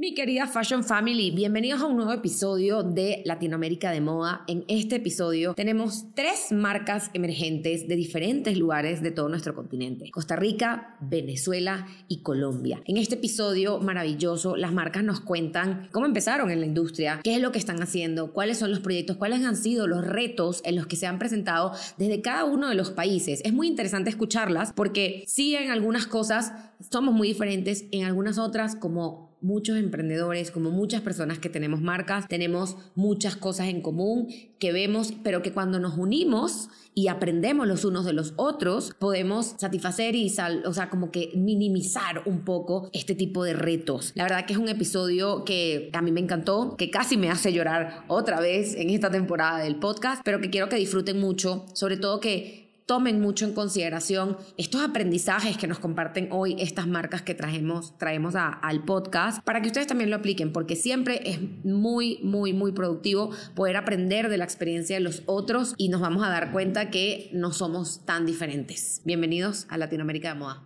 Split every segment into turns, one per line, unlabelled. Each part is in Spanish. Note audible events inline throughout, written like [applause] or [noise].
Mi querida Fashion Family, bienvenidos a un nuevo episodio de Latinoamérica de Moda. En este episodio tenemos tres marcas emergentes de diferentes lugares de todo nuestro continente. Costa Rica, Venezuela y Colombia. En este episodio maravilloso, las marcas nos cuentan cómo empezaron en la industria, qué es lo que están haciendo, cuáles son los proyectos, cuáles han sido los retos en los que se han presentado desde cada uno de los países. Es muy interesante escucharlas porque sí en algunas cosas somos muy diferentes, en algunas otras como muchos emprendedores, como muchas personas que tenemos marcas, tenemos muchas cosas en común que vemos, pero que cuando nos unimos y aprendemos los unos de los otros, podemos satisfacer y, sal, o sea, como que minimizar un poco este tipo de retos. La verdad que es un episodio que a mí me encantó, que casi me hace llorar otra vez en esta temporada del podcast, pero que quiero que disfruten mucho, sobre todo que tomen mucho en consideración estos aprendizajes que nos comparten hoy estas marcas que traemos, traemos al podcast para que ustedes también lo apliquen, porque siempre es muy, muy, muy productivo poder aprender de la experiencia de los otros y nos vamos a dar cuenta que no somos tan diferentes. Bienvenidos a Latinoamérica de Moda.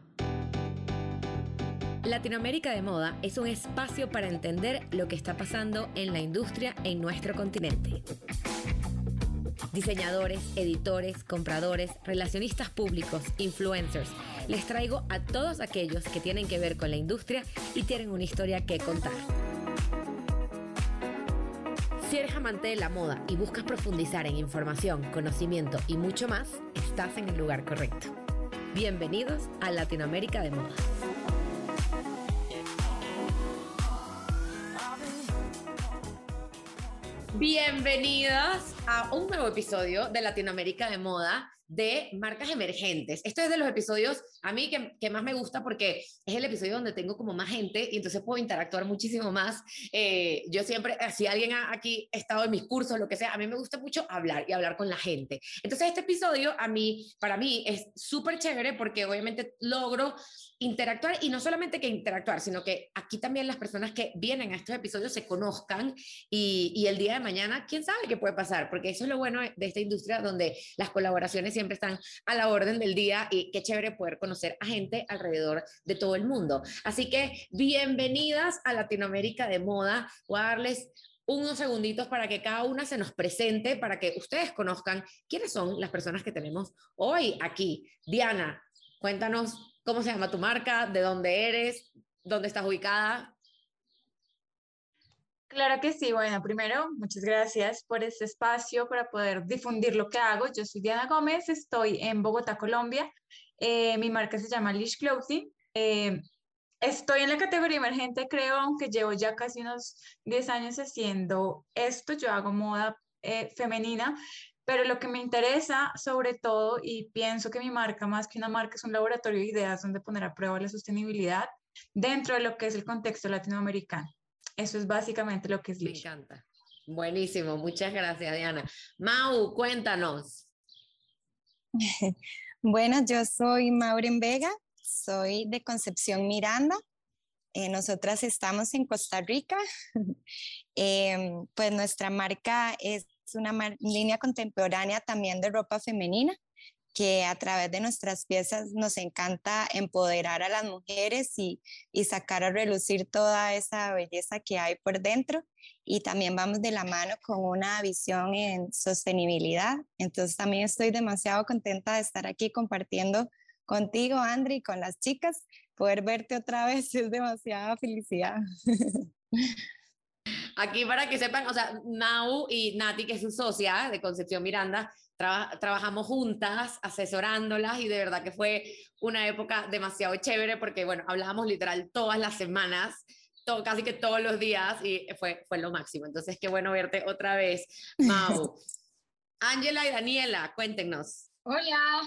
Latinoamérica de Moda es un espacio para entender lo que está pasando en la industria en nuestro continente diseñadores, editores, compradores, relacionistas públicos, influencers. Les traigo a todos aquellos que tienen que ver con la industria y tienen una historia que contar. Si eres amante de la moda y buscas profundizar en información, conocimiento y mucho más, estás en el lugar correcto. Bienvenidos a Latinoamérica de Moda. Bienvenidos a un nuevo episodio de Latinoamérica de Moda de marcas emergentes. Este es de los episodios a mí que, más me gusta porque es el episodio donde tengo como más gente y entonces puedo interactuar muchísimo más. Eh, yo siempre, eh, si alguien aquí ha estado en mis cursos, lo que sea, a mí me gusta mucho hablar y hablar con la gente. Entonces este episodio a mí, para mí es súper chévere porque obviamente logro interactuar y no solamente que interactuar, sino que aquí también las personas que vienen a estos episodios se conozcan y, y, el día de mañana, quién sabe qué puede pasar, porque eso es lo bueno de esta industria donde las colaboraciones siempre están a la orden del día y qué chévere poder conocer a gente alrededor de todo el mundo. Así que bienvenidas a Latinoamérica de Moda. Voy a darles unos segunditos para que cada una se nos presente, para que ustedes conozcan quiénes son las personas que tenemos hoy aquí. Diana, cuéntanos ¿Cómo se llama tu marca? ¿De dónde eres? ¿Dónde estás ubicada?
Claro que sí. Bueno, primero, muchas gracias por este espacio para poder difundir lo que hago. Yo soy Diana Gómez, estoy en Bogotá, Colombia. Eh, mi marca se llama Lish Clothing. Eh, estoy en la categoría emergente, creo, aunque llevo ya casi unos 10 años haciendo esto. Yo hago moda eh, femenina, pero lo que me interesa sobre todo, y pienso que mi marca más que una marca es un laboratorio de ideas donde poner a prueba la sostenibilidad dentro de lo que es el contexto latinoamericano. Eso es básicamente lo que es
Me encanta. Buenísimo, muchas gracias Diana. Mau, cuéntanos. [laughs]
bueno, yo soy Maureen Vega, soy de Concepción Miranda. Eh, nosotras estamos en Costa Rica. [laughs] Em, pues nuestra marca es una línea contemporánea también de ropa femenina que a través de nuestras piezas nos encanta empoderar a las mujeres y, y, sacar a relucir toda esa belleza que hay por dentro. Y también vamos de la mano con una visión en sostenibilidad. Entonces también estoy demasiado contenta de estar aquí compartiendo contigo, Andri, y con las chicas. Poder verte otra [laughs] vez es demasiada felicidad.
Aquí para que sepan, o sea, Nau y Nati, que es su socia de Concepción Miranda, trabajamos juntas, asesorándolas y de verdad que fue una época demasiado chévere porque, bueno, hablábamos literal todas las semanas, todo, casi que todos los días y fue, fue lo máximo. Entonces, qué bueno verte otra vez, Mau. [laughs] Ángela y Daniela, cuéntenos.
Hola.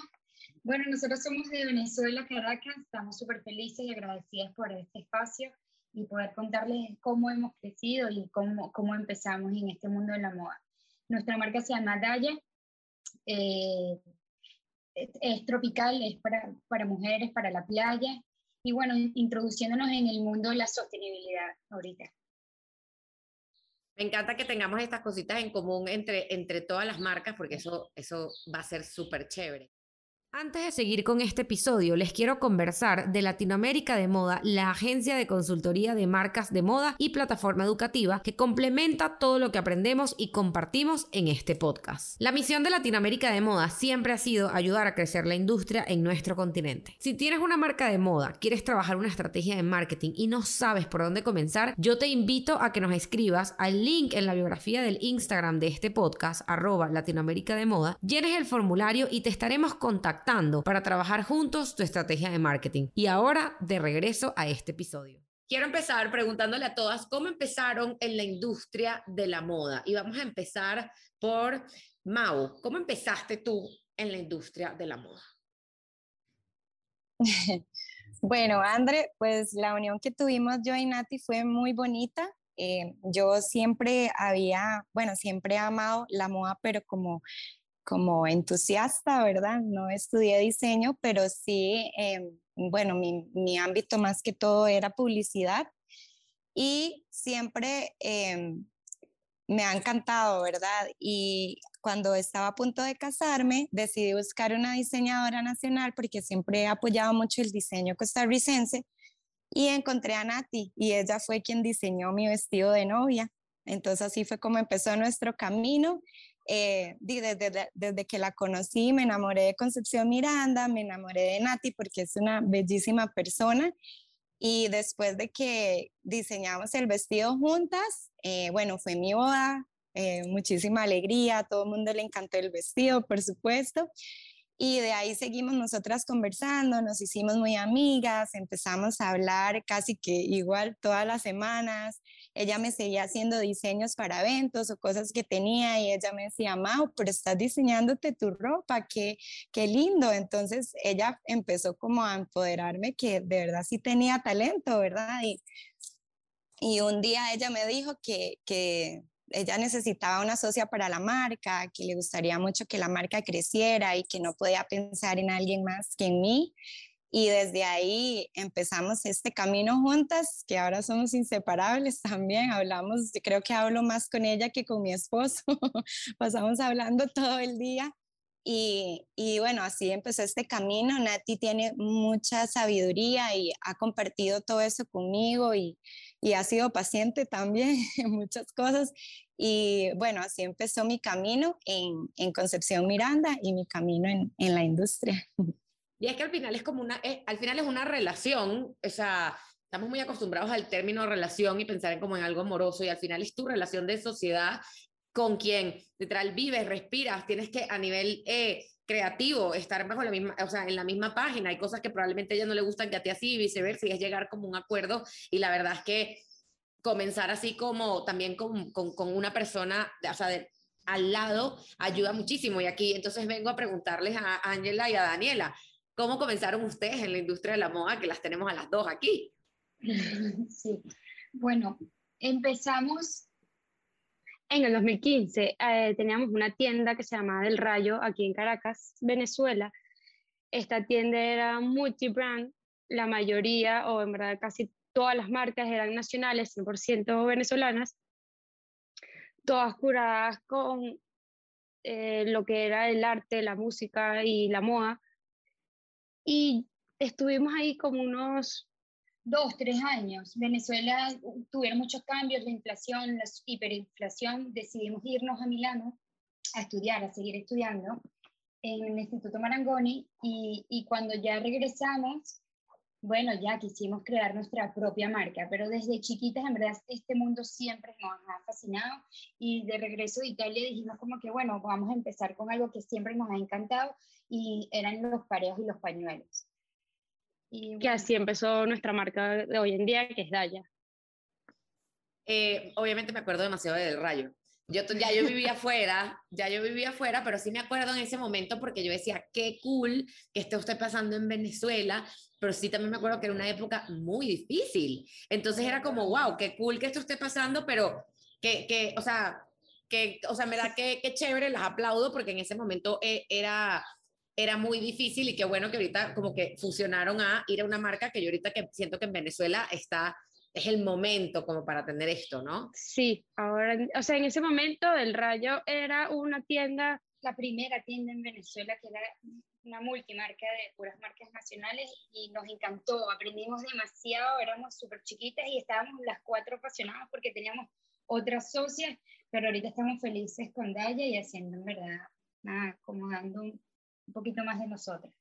Bueno, nosotros somos de Venezuela, Caracas, estamos súper felices y agradecidas por este espacio y poder contarles cómo hemos crecido y cómo, cómo empezamos en este mundo de la moda. Nuestra marca se llama Daya, eh, es, tropical, es para, para mujeres, para la playa y bueno, introduciéndonos en el mundo de la sostenibilidad ahorita.
Me encanta que tengamos estas cositas en común entre, entre todas las marcas porque eso, eso va a ser súper chévere. Antes de seguir con este episodio, les quiero conversar de Latinoamérica de Moda, la agencia de consultoría de marcas de moda y plataforma educativa que complementa todo lo que aprendemos y compartimos en este podcast. La misión de Latinoamérica de Moda siempre ha sido ayudar a crecer la industria en nuestro continente. Si tienes una marca de moda, quieres trabajar una estrategia de marketing y no sabes por dónde comenzar, yo te invito a que nos escribas al link en la biografía del Instagram de este podcast, arroba Latinoamérica de Moda, llenes el formulario y te estaremos contactando para trabajar juntos tu estrategia de marketing. Y ahora, de regreso a este episodio. Quiero empezar preguntándole a todas cómo empezaron en la industria de la moda. Y vamos a empezar por Mau. ¿Cómo empezaste tú en la industria de la moda? [laughs]
Bueno, André, pues la unión que tuvimos yo y Nati fue muy bonita. Eh, yo siempre había, bueno, siempre he amado la moda, pero como como entusiasta, ¿verdad? No estudié diseño, pero sí, em, bueno, mi, ámbito más que todo era publicidad y siempre em, me ha encantado, ¿verdad? Y cuando estaba a punto de casarme, decidí buscar una diseñadora nacional porque siempre he apoyado mucho el diseño costarricense y encontré a Nati y ella fue quien diseñó mi vestido de novia. Entonces así fue como empezó nuestro camino eh, desde, desde, que la conocí me enamoré de Concepción Miranda, me enamoré de Nati porque es una bellísima persona y después de que diseñamos el vestido juntas, eh, bueno, fue mi boda, eh, muchísima alegría, a todo el mundo le encantó el vestido, por supuesto. Y de ahí seguimos nosotras conversando, nos hicimos muy amigas, empezamos a hablar casi que igual todas las semanas. Ella me seguía haciendo diseños para eventos o cosas que tenía y ella me decía, Mau, pero estás diseñándote tu ropa, qué, qué lindo. Entonces ella empezó como a empoderarme que de verdad sí tenía talento, ¿verdad? Y, y un día ella me dijo que, que ella necesitaba una socia para la marca, que le gustaría mucho que la marca creciera y que no podía pensar en alguien más que en mí. Y desde ahí empezamos este camino juntas, que ahora somos inseparables también. Hablamos, creo que hablo más con ella que con mi esposo. [laughs] Pasamos hablando todo el día. Y, y, bueno, así empezó este camino. Nati tiene mucha sabiduría y ha compartido todo eso conmigo y, y ha sido paciente también [laughs] en muchas cosas. Y bueno, así empezó mi camino en, en Concepción Miranda y mi camino en, en, la industria. [laughs]
Y es que al final es como una, eh, al final es una relación, o estamos muy acostumbrados al término relación y pensar en como en algo amoroso y al final es tu relación de sociedad con quien literal vives, respiras, tienes que a nivel eh, creativo estar bajo la misma, o sea, en la misma página. Hay cosas que probablemente a ella no le gustan que a ti así y viceversa, y es llegar como un acuerdo. Y la verdad es que comenzar así como también con, con, con una persona, o sea, de, al lado, ayuda muchísimo. Y aquí entonces vengo a preguntarles a Ángela y a Daniela, ¿cómo comenzaron ustedes en la industria de la moda, que las tenemos a las dos aquí? [laughs]
Sí, bueno, empezamos en el 2015. Eh, teníamos una tienda que se llamaba Del Rayo aquí en Caracas, Venezuela. Esta tienda era multi-brand, la mayoría, o en verdad casi todas las marcas eran nacionales, 100% venezolanas, todas curadas con eh, lo que era el arte, la música y la moda. Y estuvimos ahí como unos dos, tres años. Venezuela tuvieron muchos cambios, la inflación, la hiperinflación. Decidimos irnos a Milano a estudiar, a seguir estudiando en el Instituto Marangoni y, y cuando ya regresamos, bueno, ya quisimos crear nuestra propia marca, pero desde chiquitas en verdad este mundo siempre nos ha fascinado y de regreso de Italia dijimos como que bueno, vamos a empezar con algo que siempre nos ha encantado y eran los pareos y los pañuelos.
Y Que así empezó nuestra marca de hoy en día, que es Daya.
Eh, obviamente me acuerdo demasiado del rayo. Yo ya yo vivía afuera, ya yo vivía afuera, pero sí me acuerdo en ese momento porque yo decía, qué cool que esté usted pasando en Venezuela, pero sí también me acuerdo que era una época muy difícil. Entonces era como, wow, qué cool que esto esté pasando, pero que, que o sea, que, o sea, me da que, que chévere, las aplaudo porque en ese momento eh, era, era muy difícil y qué bueno que ahorita como que fusionaron a ir a una marca que yo ahorita que siento que en Venezuela está es el momento como para tener esto, ¿no?
Sí, ahora, o sea, en ese momento el Rayo era una tienda,
la primera tienda en Venezuela que era una multimarca de puras marcas nacionales y nos encantó, aprendimos demasiado, éramos súper chiquitas y estábamos las cuatro apasionadas porque teníamos otras socias, pero ahorita estamos felices con Daya y haciendo en verdad, nada, como dando un, poquito más de nosotras.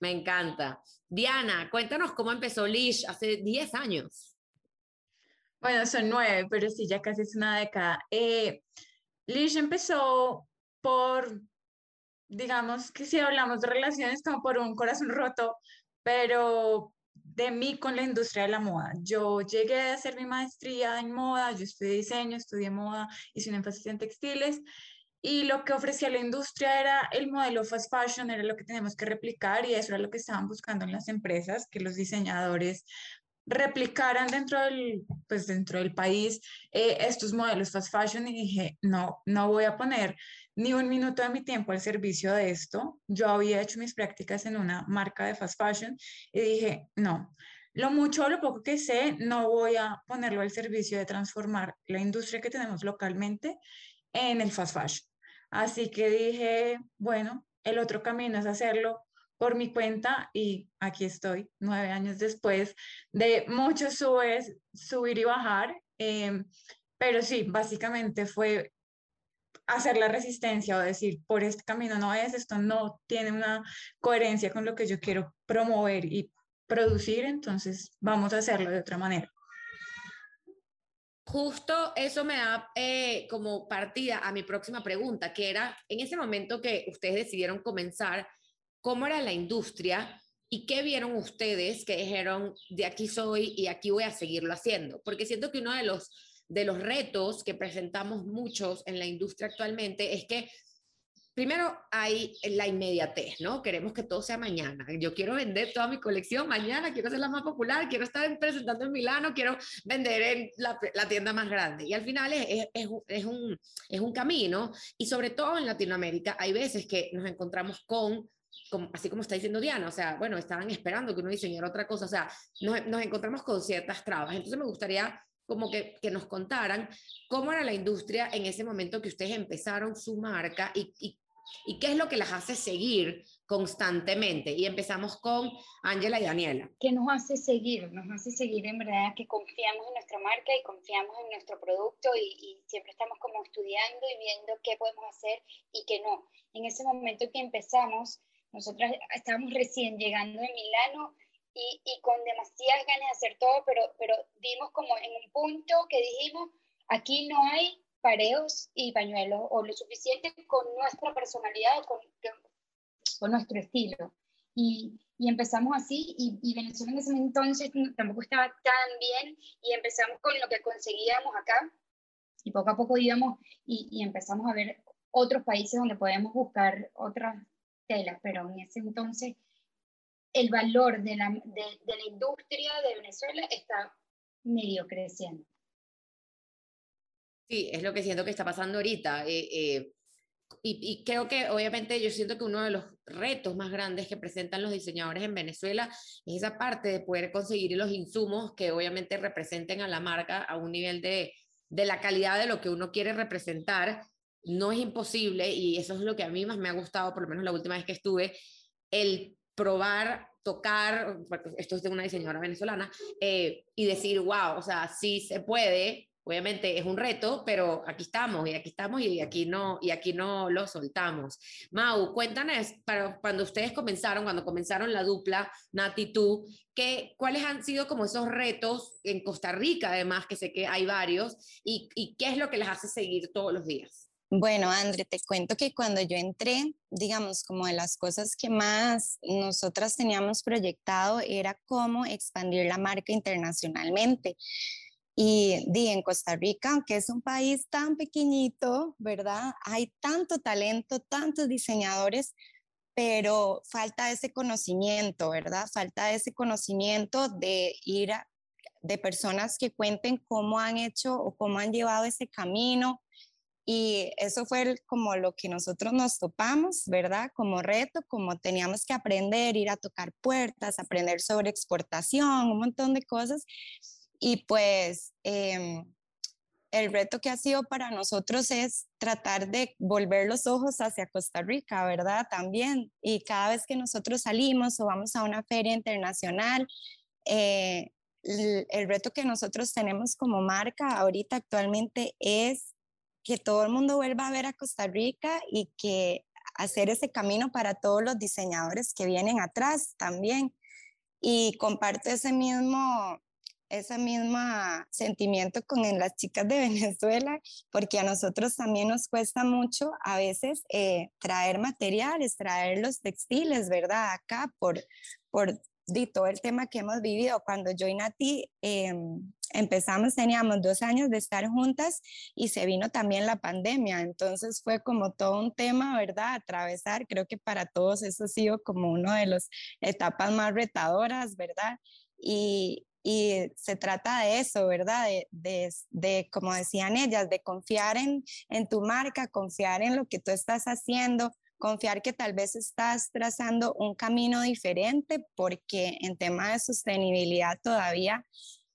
Me encanta. Diana, cuéntanos cómo empezó Lish hace 10 años.
Bueno, son nueve, pero sí, ya casi es una década. Eh, Lish empezó por digamos que si hablamos de relaciones como por un corazón roto, pero de mí con la industria de la moda. Yo llegué a hacer mi maestría en moda, yo estudié diseño, estudié moda, hice un énfasis en textiles y lo que ofrecía la industria era el modelo fast fashion, era lo que teníamos que replicar y eso era lo que estaban buscando en las empresas, que los diseñadores replicaran dentro del, pues dentro del país eh, estos modelos fast fashion y dije, no, no voy a poner ni un minuto de mi tiempo al servicio de esto. Yo había hecho mis prácticas en una marca de fast fashion y dije, no, lo mucho o lo poco que sé, no voy a ponerlo al servicio de transformar la industria que tenemos localmente en el fast fashion. Así que dije, bueno, el otro camino es hacerlo por mi cuenta y aquí estoy, nueve años después de muchos subes, subir y bajar. Em, pero sí, básicamente fue hacer la resistencia o decir, por este camino no es, esto no tiene una coherencia con lo que yo quiero promover y producir, entonces vamos a hacerlo de otra manera.
Justo eso me da eh, como partida a mi próxima pregunta, que era, en ese momento que ustedes decidieron comenzar, ¿cómo era la industria y qué vieron ustedes que dijeron, de aquí soy y aquí voy a seguirlo haciendo? Porque siento que uno de los de los retos que presentamos muchos en la industria actualmente es que primero hay la inmediatez, ¿no? Queremos que todo sea mañana. Yo quiero vender toda mi colección mañana, quiero ser la más popular, quiero estar presentando en Milano, quiero vender en la, tienda más grande. Y al final es, es, es, un, es un camino y sobre todo en Latinoamérica hay veces que nos encontramos con así como está diciendo Diana, o sea, bueno, estaban esperando que uno diseñara otra cosa, o sea, nos, nos encontramos con ciertas trabas. Entonces me gustaría como que, que, nos contaran cómo era la industria en ese momento que ustedes empezaron su marca y, y, y qué es lo que las hace seguir constantemente. Y empezamos con Ángela y Daniela.
¿Qué nos hace seguir? Nos hace seguir en verdad que confiamos en nuestra marca y confiamos en nuestro producto y, y siempre estamos como estudiando y viendo qué podemos hacer y qué no. En ese momento que empezamos, nosotras estábamos recién llegando de Milano y, y, con demasiadas ganas de hacer todo, pero, pero dimos como en un punto que dijimos, aquí no hay pareos y pañuelos o lo suficiente con nuestra personalidad o con, con nuestro estilo. Y, y, empezamos así y, y, Venezuela en ese entonces tampoco estaba tan bien y empezamos con lo que conseguíamos acá y poco a poco íbamos y, y empezamos a ver otros países donde podemos buscar otras telas, pero en ese entonces el valor de la, de, la industria de Venezuela está medio creciendo.
Sí, es lo que siento que está pasando ahorita. Eh, eh, y, y, creo que obviamente yo siento que uno de los retos más grandes que presentan los diseñadores en Venezuela es esa parte de poder conseguir los insumos que obviamente representen a la marca a un nivel de, de la calidad de lo que uno quiere representar. No es imposible y eso es lo que a mí más me ha gustado, por lo menos la última vez que estuve, el probar, tocar, esto es de una diseñadora venezolana, eh, y decir, wow, o sea, sí se puede, obviamente es un reto, pero aquí estamos y aquí estamos y aquí no y aquí no lo soltamos. Mau, cuéntanos para cuando ustedes comenzaron, cuando comenzaron la dupla Nati tú, ¿qué, cuáles han sido como esos retos en Costa Rica además que sé que hay varios y, y qué es lo que les hace seguir todos los días.
Bueno, André, te cuento que cuando yo entré, digamos, como de las cosas que más nosotras teníamos proyectado era cómo expandir la marca internacionalmente. Y di, en Costa Rica, aunque es un país tan pequeñito, ¿verdad? Hay tanto talento, tantos diseñadores, pero falta ese conocimiento, ¿verdad? Falta ese conocimiento de ir de personas que cuenten cómo han hecho o cómo han llevado ese camino, y eso fue como lo que nosotros nos topamos, ¿verdad? Como reto, como teníamos que aprender, ir a tocar puertas, aprender sobre exportación, un montón de cosas. Y pues em, el reto que ha sido para nosotros es tratar de volver los ojos hacia Costa Rica, ¿verdad? También. Y cada vez que nosotros salimos o vamos a una feria internacional, eh, el, reto que nosotros tenemos como marca ahorita actualmente es que todo el mundo vuelva a ver a Costa Rica y que hacer ese camino para todos los diseñadores que vienen atrás también. Y comparto ese mismo, ese mismo sentimiento con las chicas de [laughs] Venezuela, porque a nosotros también nos cuesta mucho a veces eh, traer materiales, traer los textiles, ¿verdad? Acá por, por de todo el tema que hemos vivido. Cuando yo y Nati em, empezamos, teníamos dos años de estar juntas y se vino también la pandemia. Entonces fue como todo un tema, ¿verdad? Atravesar. Creo que para todos eso ha sido como una de las etapas más retadoras, ¿verdad? Y, y se trata de eso, ¿verdad? De, de, de, como decían ellas, de confiar en, en tu marca, confiar en lo que tú estás haciendo, confiar que tal vez estás trazando un camino diferente porque en tema de sostenibilidad todavía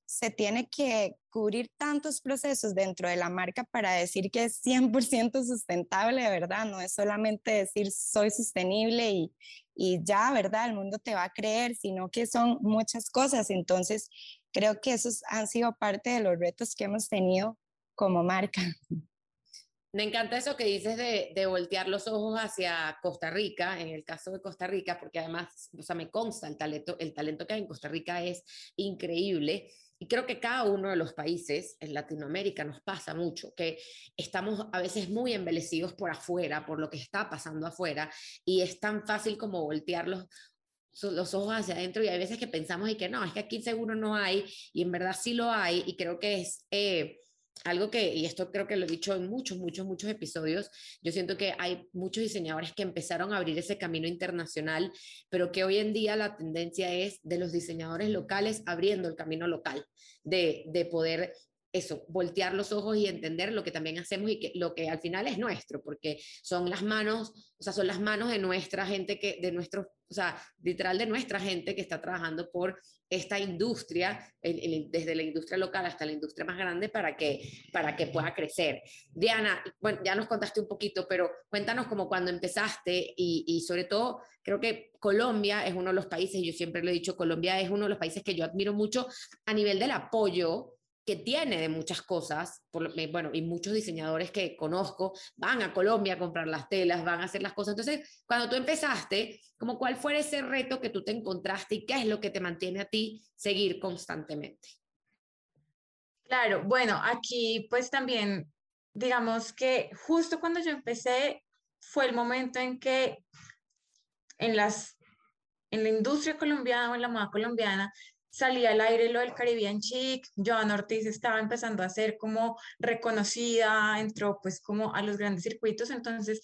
se tiene que cubrir tantos procesos dentro de la marca para decir que es 100% sustentable, ¿verdad? No es solamente decir soy sostenible y, y ya, ¿verdad? El mundo te va a creer, sino que son muchas cosas. Entonces, creo que esos han sido parte de los retos que hemos tenido como marca.
Me encanta eso que dices de, voltear los ojos hacia Costa Rica, en el caso de Costa Rica, porque además, o sea, me consta el talento, el talento que hay en Costa Rica es increíble. Y creo que cada uno de los países en Latinoamérica nos pasa mucho, que estamos a veces muy embelecidos por afuera, por lo que está pasando afuera, y es tan fácil como voltear los, los ojos hacia adentro y hay veces que pensamos y que no, es que aquí seguro no hay, y en verdad sí lo hay, y creo que es... Eh, algo que, y esto creo que lo he dicho en muchos, muchos, muchos episodios, yo siento que hay muchos diseñadores que empezaron a abrir ese camino internacional, pero que hoy en día la tendencia es de los diseñadores locales abriendo el camino local, de, de poder eso, voltear los ojos y entender lo que también hacemos y que lo que al final es nuestro, porque son las manos, o sea, son las manos de nuestra gente que, de nuestro, o sea, literal de nuestra gente que está trabajando por esta industria, desde la industria local hasta la industria más grande, para que, para que pueda crecer. Diana, bueno, ya nos contaste un poquito, pero cuéntanos como cuando empezaste y, y sobre todo, creo que Colombia es uno de los países, yo siempre lo he dicho, Colombia es uno de los países que yo admiro mucho a nivel del apoyo que tiene de muchas cosas, por, bueno, y muchos diseñadores que conozco van a Colombia a comprar las telas, van a hacer las cosas. Entonces, cuando tú empezaste, como cuál fue ese reto que tú te encontraste y qué es lo que te mantiene a ti seguir constantemente.
Claro, bueno, aquí pues también, digamos que justo cuando yo empecé fue el momento en que en las en la industria colombiana o en la moda colombiana salía al aire lo del Caribbean Chic, Joan Ortiz estaba empezando a ser como reconocida, entró pues como a los grandes circuitos, entonces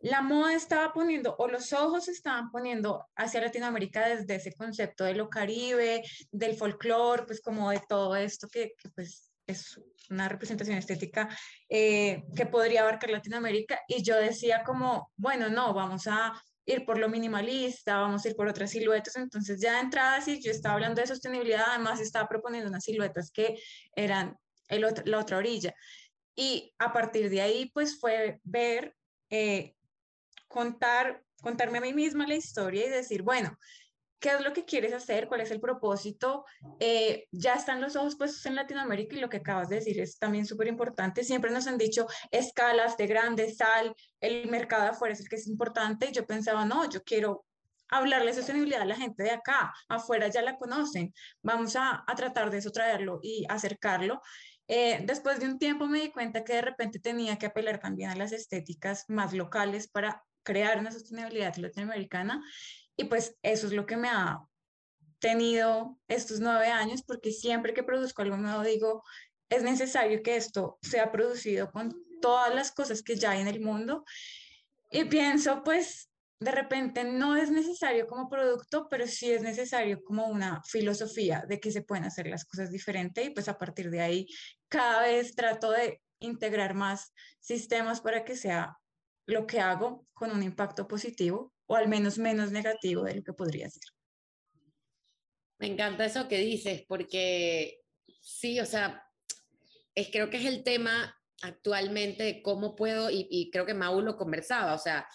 la moda estaba poniendo, o los ojos estaban poniendo hacia Latinoamérica desde ese concepto de lo caribe, del folclore, pues como de todo esto que, pues es una representación estética eh, que podría abarcar Latinoamérica. Y yo decía como, bueno, no, vamos a ir por lo minimalista, vamos a ir por otras siluetas. Entonces ya de entrada, si yo estaba hablando de sostenibilidad, además estaba proponiendo unas siluetas que eran el la otra orilla. Y a partir de ahí, pues fue ver, eh, contar, contarme a mí misma la historia y decir, bueno, qué es lo que quieres hacer, cuál es el propósito. Eh, ya están los ojos puestos en Latinoamérica y lo que acabas de decir es también súper importante. Siempre nos han dicho escalas de grande, sal, el mercado afuera es el que es importante. Y yo pensaba, no, yo quiero hablarle sostenibilidad a la gente de acá, afuera ya la conocen, vamos a, a tratar de eso, traerlo y acercarlo. Eh, después de un tiempo me di cuenta que de repente tenía que apelar también a las estéticas más locales para crear una sostenibilidad latinoamericana y pues eso es lo que me ha tenido estos nueve años, porque siempre que produzco algo nuevo digo, es necesario que esto sea producido con todas las cosas que ya hay en el mundo. Y pienso, pues, de repente no es necesario como producto, pero sí es necesario como una filosofía de que se pueden hacer las cosas diferente y pues a partir de ahí cada vez trato de integrar más sistemas para que sea lo que hago con un impacto positivo o al menos menos negativo de lo que podría ser.
Me encanta eso que dices, porque sí, o sea, es, creo que es el tema actualmente de cómo puedo, y, creo que Mau lo conversaba, o sea,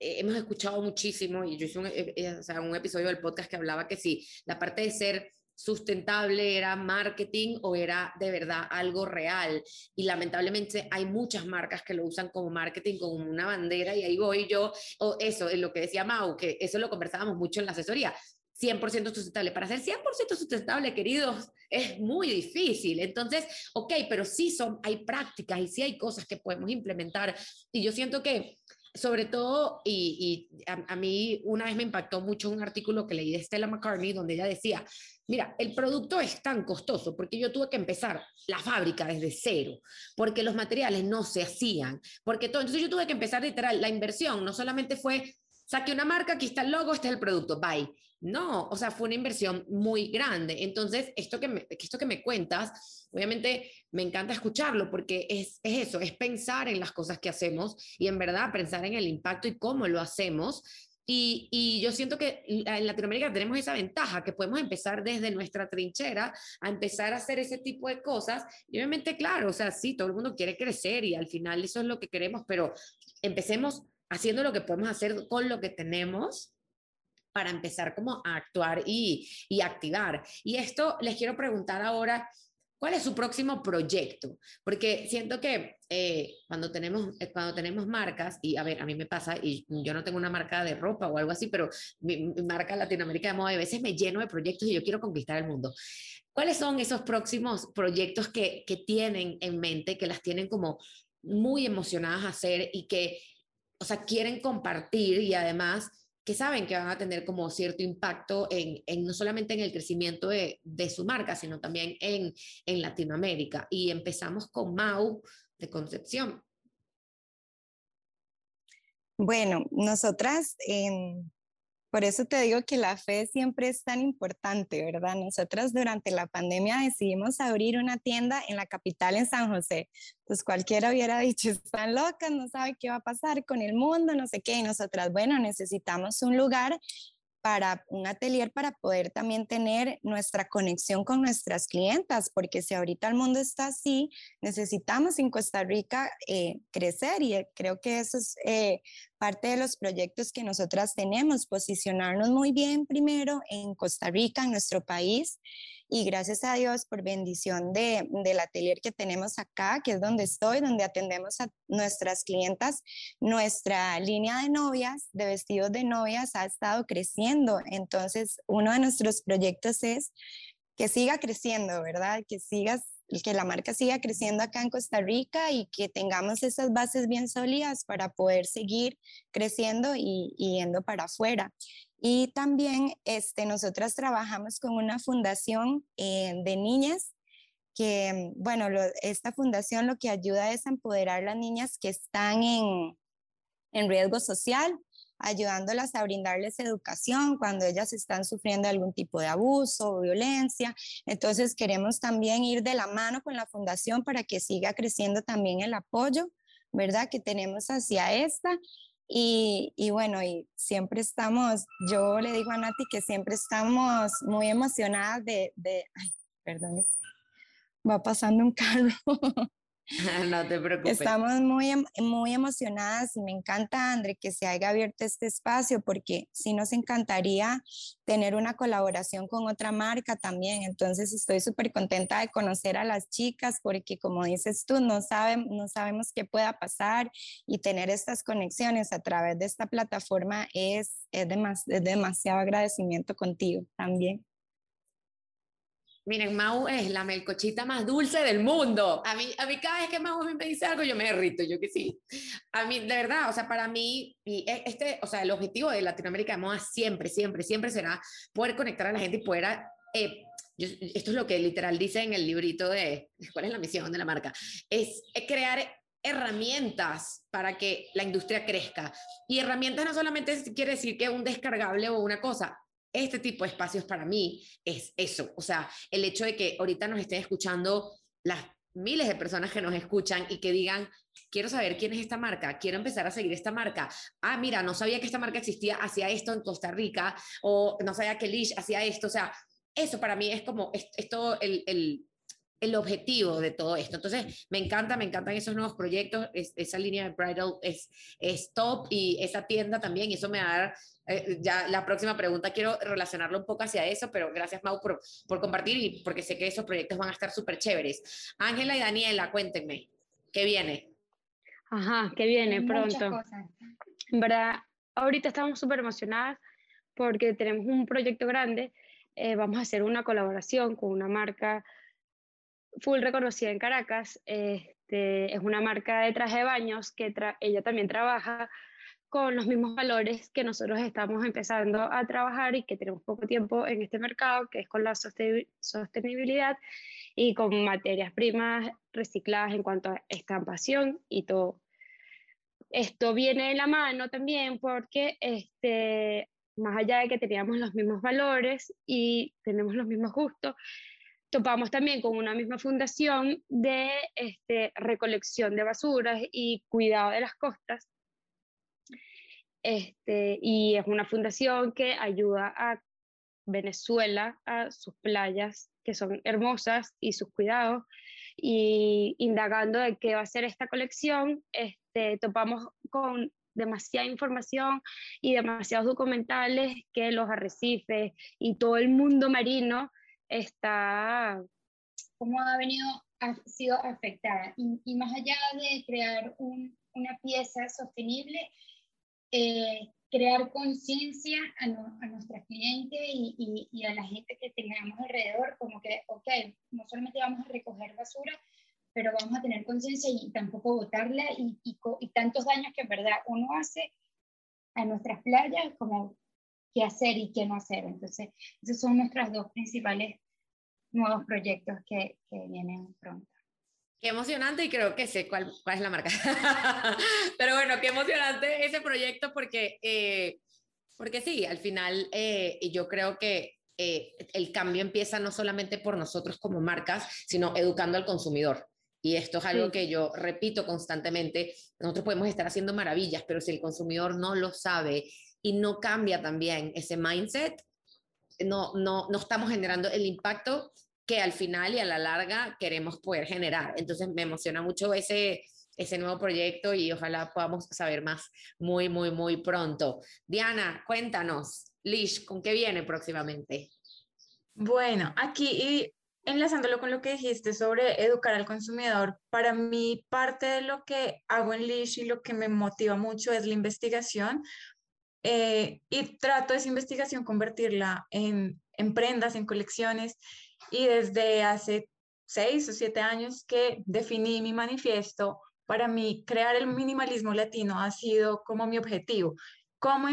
hemos escuchado muchísimo, y yo hice un, eh, eh, un episodio del podcast que hablaba que sí, la parte de ser sustentable era marketing o era de verdad algo real. Y lamentablemente hay muchas marcas que lo usan como marketing, como una bandera, y ahí voy yo, o eso es lo que decía Mau, que eso lo conversábamos mucho en la asesoría. 100% sustentable. Para ser 100% sustentable, queridos, es muy difícil. Entonces, ok, pero sí son, hay prácticas y sí hay cosas que podemos implementar. Y yo siento que sobre todo, y, a, mí una vez me impactó mucho un artículo que leí de Stella McCartney donde ella decía, mira, el producto es tan costoso porque yo tuve que empezar la fábrica desde cero, porque los materiales no se hacían, porque todo, entonces yo tuve que empezar literal, la inversión no solamente fue, saqué una marca, aquí está el logo, este es el producto, bye. No, o sea, fue una inversión muy grande. Entonces, esto que me, esto que me cuentas, obviamente me encanta escucharlo porque es, es eso, es pensar en las cosas que hacemos y en verdad pensar en el impacto y cómo lo hacemos. Y, yo siento que en Latinoamérica tenemos esa ventaja, que podemos empezar desde nuestra trinchera a empezar a hacer ese tipo de cosas. Y obviamente, claro, o sea, sí, todo el mundo quiere crecer y al final eso es lo que queremos, pero empecemos haciendo lo que podemos hacer con lo que tenemos para empezar como a actuar y activar. Y esto les quiero preguntar ahora, ¿Cuál es su próximo proyecto? Porque siento que eh, cuando, tenemos, eh, cuando tenemos marcas, y a ver, a mí me pasa, y yo no tengo una marca de ropa o algo así, pero mi, marca Latinoamérica de moda, a veces me lleno de proyectos y yo quiero conquistar el mundo. ¿Cuáles son esos próximos proyectos que, que tienen en mente, que las tienen como muy emocionadas a hacer y que, o sea, quieren compartir y además que saben que van a tener como cierto impacto en, no solamente en el crecimiento de, su marca, sino también en, Latinoamérica. Y empezamos con Mau de Concepción.
Bueno, nosotras por eso te digo que la fe siempre es tan importante, ¿verdad? Nosotros durante la pandemia decidimos abrir una tienda en la capital, en San José. Pues cualquiera hubiera [laughs] dicho, están locas, no sabe qué va a pasar con el mundo, no sé qué. Y nosotras, bueno, necesitamos un lugar para un atelier para poder también tener nuestra conexión con nuestras clientas, porque si ahorita el mundo está así, necesitamos en Costa Rica eh, crecer y eh, creo que eso es eh, parte de los proyectos que nosotras tenemos, posicionarnos muy bien primero en Costa Rica, en nuestro país, y gracias a Dios por bendición de, del atelier que tenemos acá, que es donde estoy, donde atendemos a nuestras clientas, nuestra línea de novias, de vestidos de novias ha estado creciendo. Entonces, uno de nuestros proyectos es que siga creciendo, ¿verdad? Que sigas que la marca siga creciendo acá en Costa Rica y que tengamos esas bases bien sólidas para poder seguir creciendo y, y yendo para afuera. Y también este, nosotras trabajamos con una fundación eh, de niñas que, bueno, esta fundación lo que ayuda es a empoderar a las niñas que están en, en riesgo social, ayudándolas a brindarles educación cuando ellas están sufriendo algún tipo de abuso o violencia. Entonces queremos también ir de la mano con la fundación para que siga creciendo también el apoyo, ¿verdad? Que tenemos hacia esta y, y, bueno, y siempre estamos, yo le digo a Nati que siempre estamos muy emocionadas de, de ay, perdón, va pasando un carro. [laughs] [laughs]
no te preocupes.
Estamos muy, em, muy emocionadas y me encanta, André, que se haya abierto este espacio porque sí nos encantaría tener una colaboración con otra marca también. Entonces estoy súper contenta de conocer a las chicas porque como dices tú, no, saben, no sabemos qué pueda pasar y tener estas conexiones a través de esta plataforma es, es, es demasiado agradecimiento contigo también.
Miren, Mau es la melcochita más dulce del mundo. A mí, a mí cada vez que Mau me dice algo, yo me derrito, yo que sí. A mí, de verdad, o sea, para mí, y e, este, o sea, el objetivo de Latinoamérica de Moda siempre, siempre, siempre será poder conectar a la gente y poder... Eh, esto es lo que literal dice en el librito de cuál es la misión de la marca, es crear herramientas para que la industria crezca. Y herramientas no solamente quiere decir que un descargable o una cosa, este tipo de espacios para mí es eso, o sea, el hecho de que ahorita nos estén escuchando las miles de personas que nos escuchan y que digan, quiero saber quién es esta marca, quiero empezar a seguir esta marca. Ah, mira, no sabía que esta marca existía, hacía esto en Costa Rica, o no sabía que Lish hacía esto, o sea, eso para mí es como, esto el, el el objetivo de todo esto. Entonces, me encanta, me encantan esos nuevos proyectos, esa línea de bridal es, es top y esa tienda también, y eso me va a dar eh, ya la próxima pregunta quiero relacionarlo un poco hacia eso, pero gracias Mau por, por compartir y porque sé que esos proyectos van a estar súper chéveres. Ángela y Daniela, cuéntenme, ¿qué viene?
Ajá, ¿qué viene pronto? En verdad, ahorita estamos súper emocionadas porque tenemos un proyecto grande, eh, vamos a hacer una colaboración con una marca full reconocida en Caracas, este, es una marca de traje de baños que ella también trabaja con los mismos valores que nosotros estamos empezando a trabajar y que tenemos poco tiempo en este mercado, que es con la sostenibilidad y con materias primas recicladas en cuanto a estampación y todo. Esto viene de la mano también porque este, más allá de que teníamos los mismos valores y tenemos los mismos gustos, topamos también con una misma fundación de este, recolección de basuras y cuidado de las costas este, y es una fundación que ayuda a Venezuela, a sus playas, que son hermosas, y sus cuidados. Y indagando de qué va a ser esta colección, este, topamos con demasiada información y demasiados documentales que los arrecifes y todo el mundo marino está...
¿Cómo ha venido, ha sido afectada? Y, más allá de crear una pieza sostenible, eh, crear conciencia a, a, nuestra cliente y, y, a la gente que tengamos alrededor, como que, ok, no solamente vamos a recoger basura, pero vamos a tener conciencia y tampoco botarla y, y, tantos daños que en verdad uno hace a nuestras playas, como qué hacer y qué no hacer. Entonces, esos son nuestros dos principales nuevos proyectos que, que vienen pronto.
Qué emocionante y creo que sé cuál, cuál es la marca. [laughs] Pero bueno, qué emocionante ese proyecto porque, eh, porque sí, al final eh, yo creo que eh, el cambio empieza no solamente por nosotros como marcas, sino educando al consumidor. Y esto es algo que yo repito constantemente. Nosotros podemos estar haciendo maravillas, pero si el consumidor no lo sabe y no cambia también ese mindset, no, no, no estamos generando el impacto que al final y a la larga queremos poder generar. Entonces me emociona mucho ese, ese nuevo proyecto y ojalá podamos saber más muy, muy, muy pronto. Diana, cuéntanos, Lish, ¿con qué viene próximamente?
Bueno, aquí enlazándolo con lo que dijiste sobre educar al consumidor, para mí parte de lo que hago en Lish y lo que me motiva mucho es la investigación. Eh, y trato esa investigación convertirla en, en prendas, en colecciones y desde hace seis o siete años que definí mi manifiesto, para mí crear el minimalismo latino ha sido como mi objetivo. Cómo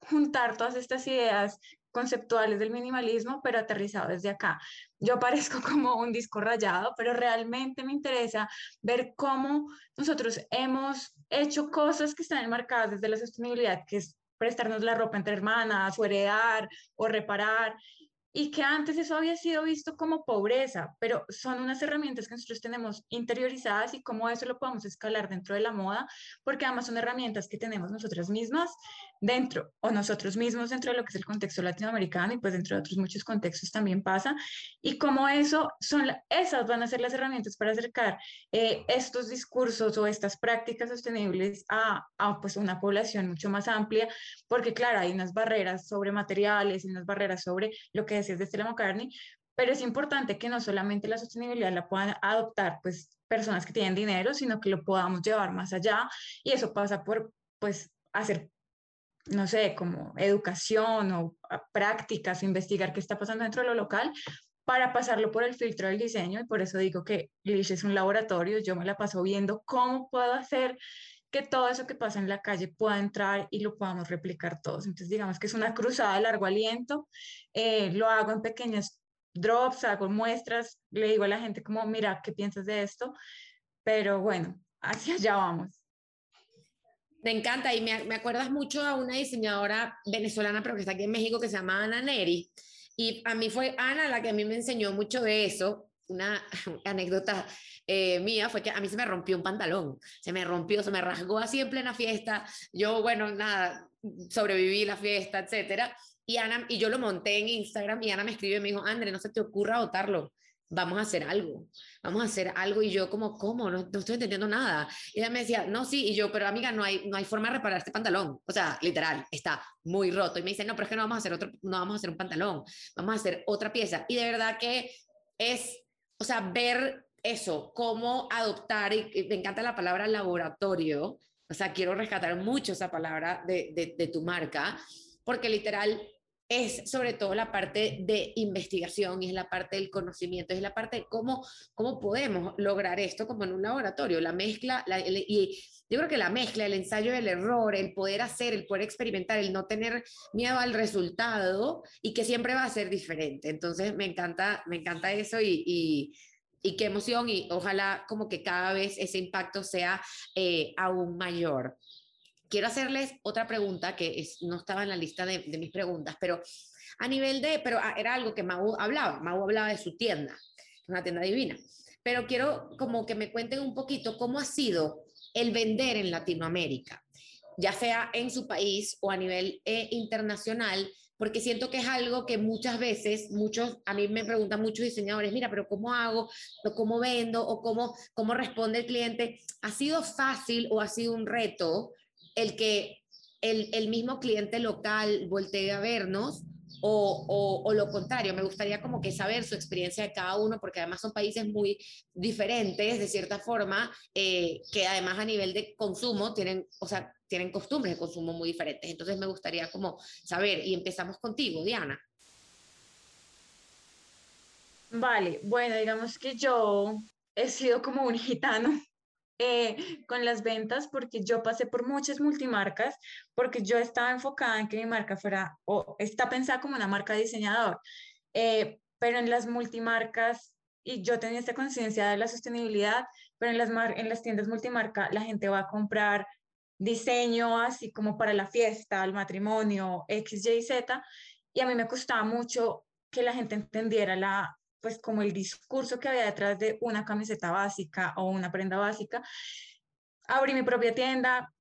juntar todas estas ideas conceptuales del minimalismo, pero aterrizado desde acá. Yo parezco [laughs] como un disco rayado, pero realmente me interesa ver cómo nosotros hemos hecho cosas que están enmarcadas desde la sostenibilidad, que es prestarnos la ropa entre hermanas, o heredar, o reparar, y que antes eso había sido visto como pobreza, pero son unas herramientas que nosotros tenemos interiorizadas y cómo eso lo podemos escalar dentro de la moda, porque además son herramientas que tenemos nosotras mismas dentro o nosotros mismos dentro de lo que es el contexto latinoamericano y pues dentro de otros muchos contextos también pasa y cómo eso son esas van a ser las herramientas para acercar eh, estos discursos o estas prácticas sostenibles a, a, pues una población mucho más amplia porque claro hay unas barreras sobre materiales y unas barreras sobre lo que decías de Stella McCartney pero es importante que no solamente la sostenibilidad la puedan adoptar pues personas que tienen dinero sino que lo podamos llevar más allá y eso pasa por pues hacer no sé, como educación o prácticas, investigar qué está pasando dentro de lo local para pasarlo por el filtro del diseño y por eso digo que Lish es un laboratorio, yo me la paso viendo cómo puedo hacer que todo eso que pasa en la calle pueda entrar y lo podamos replicar todos. Entonces digamos que es una cruzada de largo aliento, eh, lo hago en pequeños drops, hago muestras, le digo a la gente como, mira, ¿qué piensas de esto? Pero bueno, [laughs] hacia allá vamos.
Me encanta y me, me, acuerdas mucho a una diseñadora venezolana, pero que está aquí en México, que se llama Ana Neri. Y a mí fue Ana la que a mí me enseñó mucho de eso. Una [laughs] anécdota eh, mía fue que a mí se me rompió un pantalón, se me rompió, se me rasgó así en plena fiesta. Yo, bueno, nada, sobreviví la fiesta, etcétera. Y, Ana, y yo lo monté en Instagram y Ana me escribió y me dijo, André, no se te ocurra botarlo vamos a hacer algo, vamos a hacer algo y yo como, ¿cómo? No, no, estoy entendiendo nada. Y ella me decía, no, sí, y yo, pero amiga, no hay, no hay forma de reparar este pantalón. O sea, literal, está muy roto. Y me dice, no, pero es que no vamos a hacer otro, no vamos a hacer un pantalón, vamos a hacer otra pieza. Y de verdad que es, o sea, ver eso, cómo adoptar, y, me encanta la palabra laboratorio, o sea, quiero rescatar mucho esa palabra de, de, tu marca, porque literal es sobre todo la parte de investigación y es la parte del conocimiento, es la parte de cómo, cómo podemos lograr esto como en un laboratorio, la mezcla, y yo creo que la mezcla, el ensayo del error, el poder hacer, el poder experimentar, el no tener miedo al resultado y que siempre va a ser diferente. Entonces me encanta, me encanta eso y y qué emoción y ojalá como que cada vez ese impacto sea eh, aún mayor. Quiero hacerles otra pregunta que no estaba en la lista de, mis preguntas, pero a nivel de, pero ah, era algo que Mau hablaba, Mau hablaba de su tienda, una tienda divina, pero quiero como que me cuenten un poquito cómo ha sido el vender en Latinoamérica, ya sea en su país o a nivel eh, internacional, porque siento que es algo que muchas veces, muchos, a mí me preguntan muchos diseñadores, mira, pero ¿cómo hago? ¿O ¿Cómo vendo? ¿O cómo, cómo responde el cliente? ¿Ha sido fácil o ha sido un reto el que el, mismo cliente local voltee a vernos o, o, lo contrario, me gustaría como que saber su experiencia de cada uno, porque además son países muy diferentes, de cierta forma, eh, que además a nivel de consumo tienen, o sea, tienen costumbres de consumo muy diferentes. Entonces me gustaría como saber, y empezamos contigo, Diana.
Vale, bueno, digamos que yo he sido como un gitano [laughs] eh, con las ventas porque yo pasé por muchas multimarcas, porque yo estaba enfocada en que mi marca fuera, o está pensada como una marca diseñador, eh, pero en las multimarcas, y yo tenía esta conciencia de la sostenibilidad, pero en las, en las tiendas multimarca la gente va a comprar diseño así como para la fiesta, el matrimonio, X, Y, Z, y a mí me costaba mucho que la gente entendiera la, pues como el discurso que había detrás de una camiseta básica o una prenda básica. Abrí mi propia tienda,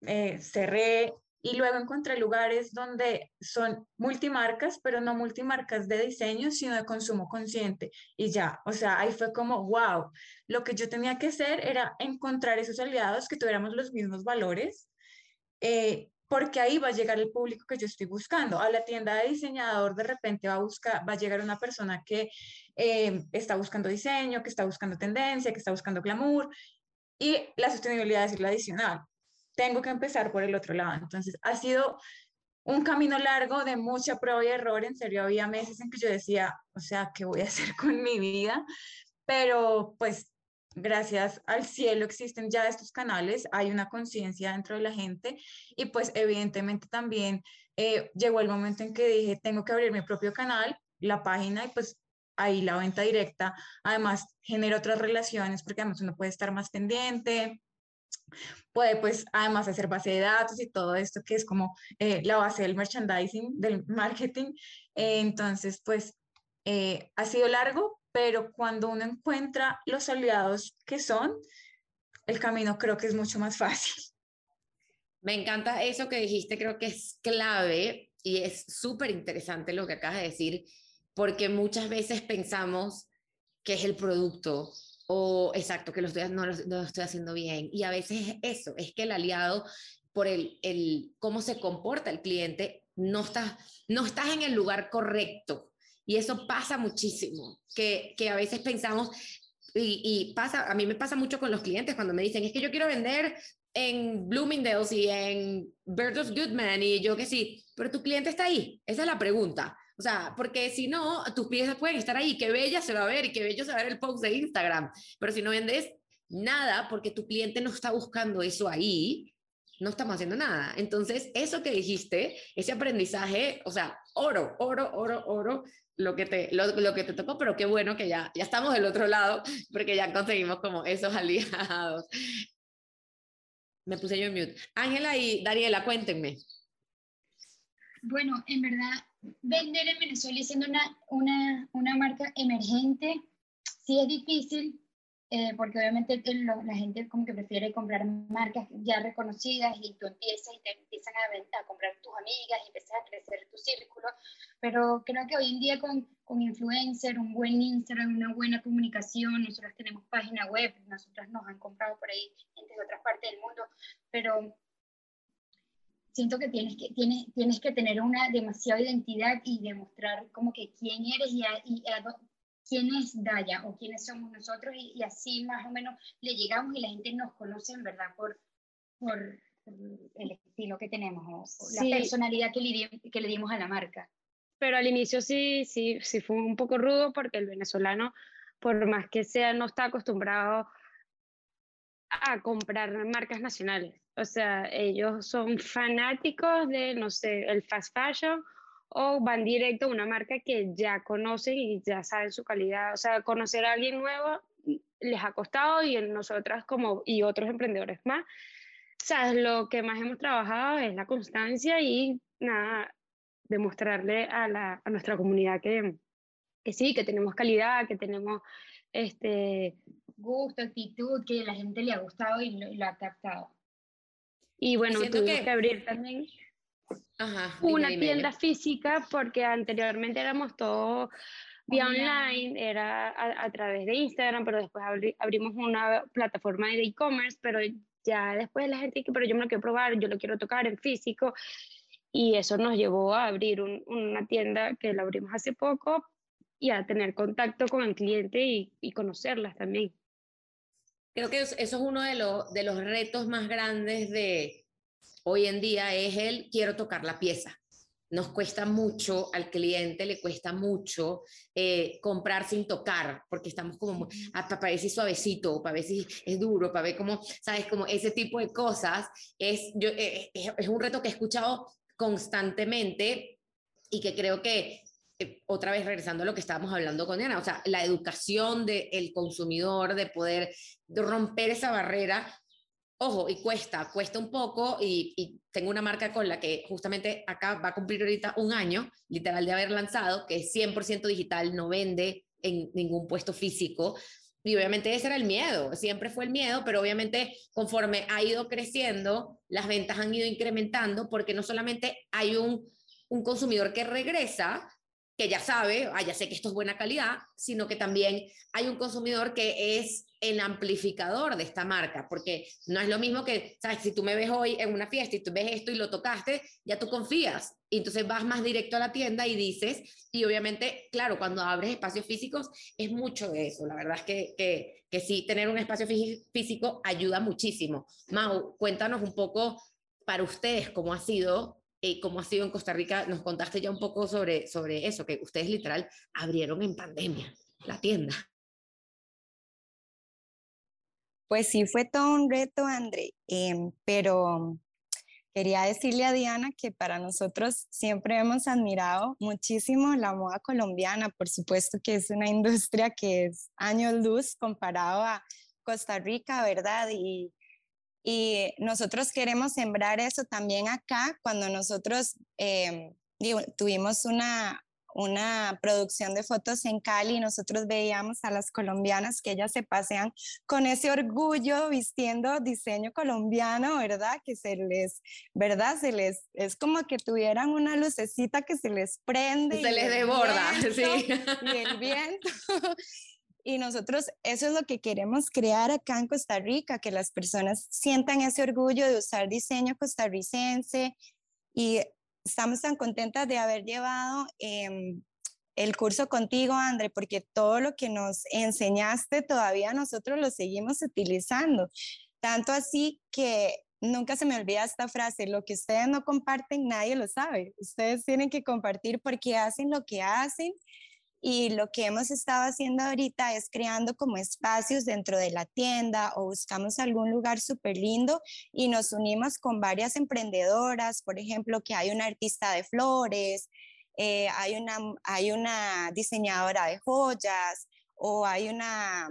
eh, cerré y luego encontré lugares donde son multimarcas, pero no multimarcas de diseño, sino de consumo consciente. Y ya, o sea, ahí fue como, wow, lo que yo tenía que hacer era encontrar esos aliados que tuviéramos los mismos valores. Eh, porque ahí va a llegar el público que yo estoy buscando. A la tienda de diseñador de repente va a, buscar, va a llegar una persona que eh, está buscando diseño, que está buscando tendencia, que está buscando glamour, y la sostenibilidad es la adicional. Tengo que empezar por el otro lado. Entonces, ha sido un camino largo de mucha prueba y error. En serio, había meses en que yo decía, o sea, ¿qué voy a [laughs] hacer con mi vida? Pero pues gracias al cielo existen ya estos canales, hay una conciencia dentro de la gente y pues evidentemente también eh, llegó el momento en que dije, tengo que abrir mi propio canal, la página y pues ahí la venta directa, además genera otras relaciones porque además uno puede estar más pendiente, puede pues además hacer base de datos y todo esto que es como eh, la base del merchandising, del marketing. entonces pues eh, ha sido largo, pero cuando uno encuentra los aliados que son, el camino creo que es mucho más fácil.
Me encanta eso que dijiste, creo que es clave y es súper interesante lo que acabas de decir, porque muchas veces pensamos que es el producto o exacto, que lo estoy, no, lo, estoy haciendo bien. Y a veces es eso, es que el aliado, por el, el cómo se comporta el cliente, no estás, no estás en el lugar correcto y eso pasa muchísimo, que, que a veces pensamos, y, y, pasa, a mí me pasa mucho con los clientes cuando me dicen, es que yo quiero vender en Bloomingdale's y en Bertos Goodman y yo que sí, pero tu cliente está ahí, esa es la pregunta. O sea, porque si no, tus piezas pueden estar ahí, qué bella se va a ver y qué bello se va a ver el post de Instagram, pero si no vendes nada porque tu cliente no está buscando eso ahí, no estamos haciendo nada. Entonces, eso que dijiste, ese aprendizaje, o sea, oro, oro, oro, oro, lo que te, lo, lo, que te tocó, pero qué bueno que ya, ya estamos del otro lado, porque ya conseguimos como esos [laughs] aliados. Me puse yo en mute. Ángela y Daniela, cuéntenme.
Bueno, en verdad, vender en Venezuela y siendo una, una, una marca emergente, sí es difícil, eh, porque obviamente la gente como que prefiere comprar marcas ya reconocidas y tú empiezas y te empiezan a, a comprar tus amigas y empiezas a crecer tu círculo, pero creo que hoy en día con, con influencer, un buen Instagram, una buena comunicación, nosotros tenemos página web, nosotros nos han comprado por ahí gente de otras partes del mundo, pero siento que tienes que, tienes, tienes que tener una demasiada identidad y demostrar como que quién eres y, y quién es Daya o quiénes somos nosotros y, así más o menos le llegamos y la gente nos conoce en verdad por, por, el estilo que tenemos o, la personalidad que le, que le dimos a la marca.
Pero al inicio sí, sí, sí fue un poco rudo porque el venezolano, por más que sea, no está acostumbrado a comprar marcas nacionales. O sea, ellos son fanáticos de, no sé, el fast fashion o van directo a una marca que ya conocen y ya saben su calidad. O sea, conocer a alguien nuevo les ha costado y en nosotras como y otros emprendedores más. O sea, lo que más hemos trabajado es la constancia y nada, demostrarle a, la, a nuestra comunidad que, que sí, que tenemos calidad, que tenemos este
gusto, actitud, que la gente le ha gustado y lo, ha captado.
Y bueno, tuvimos que abrir también una tienda física porque anteriormente éramos todo vía online, era a, través de Instagram, pero después abrimos una plataforma de e-commerce, pero ya después la gente dice, pero yo me lo quiero probar, yo lo quiero tocar en físico, y eso nos llevó a abrir una tienda que la abrimos hace poco y a tener contacto con el cliente y, y conocerlas también.
Creo que eso es uno de, los de los retos más grandes de, hoy en día es el quiero tocar la pieza. Nos cuesta mucho, al cliente le cuesta mucho eh, comprar sin tocar, porque estamos como, ah, para ver si es suavecito, para ver si es duro, para ver cómo, ¿sabes? Como ese tipo de cosas es, yo, eh, eh, es un reto que he escuchado constantemente y que creo que otra vez regresando a lo que estábamos hablando con Diana, o sea, la educación del consumidor, de poder romper esa barrera Ojo, y cuesta, cuesta un poco y, tengo una marca con la que justamente acá va a cumplir ahorita un año, literal, de haber lanzado, que es 100% digital, no vende en ningún puesto físico. Y obviamente ese era el miedo, siempre fue el miedo, pero obviamente conforme ha ido creciendo, las ventas han ido incrementando porque no solamente hay un, un consumidor que regresa, que ya sabe, ah, ya sé que esto es buena calidad, sino que también hay un consumidor que es el amplificador de esta marca, porque no es lo mismo que, sabes, si tú me ves hoy en una fiesta y tú ves esto y lo tocaste, ya tú confías, y entonces vas más directo a la tienda y dices, y obviamente, claro, cuando abres espacios físicos es mucho de eso, la verdad es que, que, que sí, tener un espacio físico ayuda muchísimo. Mau, cuéntanos un poco para ustedes cómo ha sido eh, cómo ha sido en Costa Rica. Nos contaste ya un poco sobre, sobre eso, que ustedes literal abrieron en pandemia la tienda.
Pues sí, fue todo un reto, André, em, pero quería decirle a Diana que para nosotros siempre hemos admirado muchísimo la moda colombiana, por supuesto que es una [laughs] industria que es años luz comparado a Costa Rica, ¿verdad? Y y nosotros queremos sembrar eso también acá cuando nosotros em, tuvimos una, una producción de fotos en Cali nosotros veíamos a las colombianas que ellas se pasean con ese orgullo vistiendo diseño colombiano, ¿verdad? Que se les, ¿verdad? Se les, es como que tuvieran una lucecita que se les prende.
Se les desborda, [laughs] sí.
Y el viento. Y nosotros eso es lo que queremos crear acá en Costa Rica, que las personas sientan ese orgullo de usar diseño costarricense y estamos tan contentas de haber llevado em, el curso contigo, André, porque todo lo que nos enseñaste todavía nosotros lo seguimos utilizando. Tanto así que nunca se me olvida esta frase, lo que ustedes no comparten, nadie lo sabe. Ustedes tienen que compartir porque hacen lo que hacen y lo que hemos estado haciendo ahorita es creando como espacios dentro de la tienda o buscamos algún lugar súper lindo y nos unimos con varias emprendedoras, por ejemplo, que hay una artista de flores, eh, hay, una, hay una diseñadora de joyas o hay una,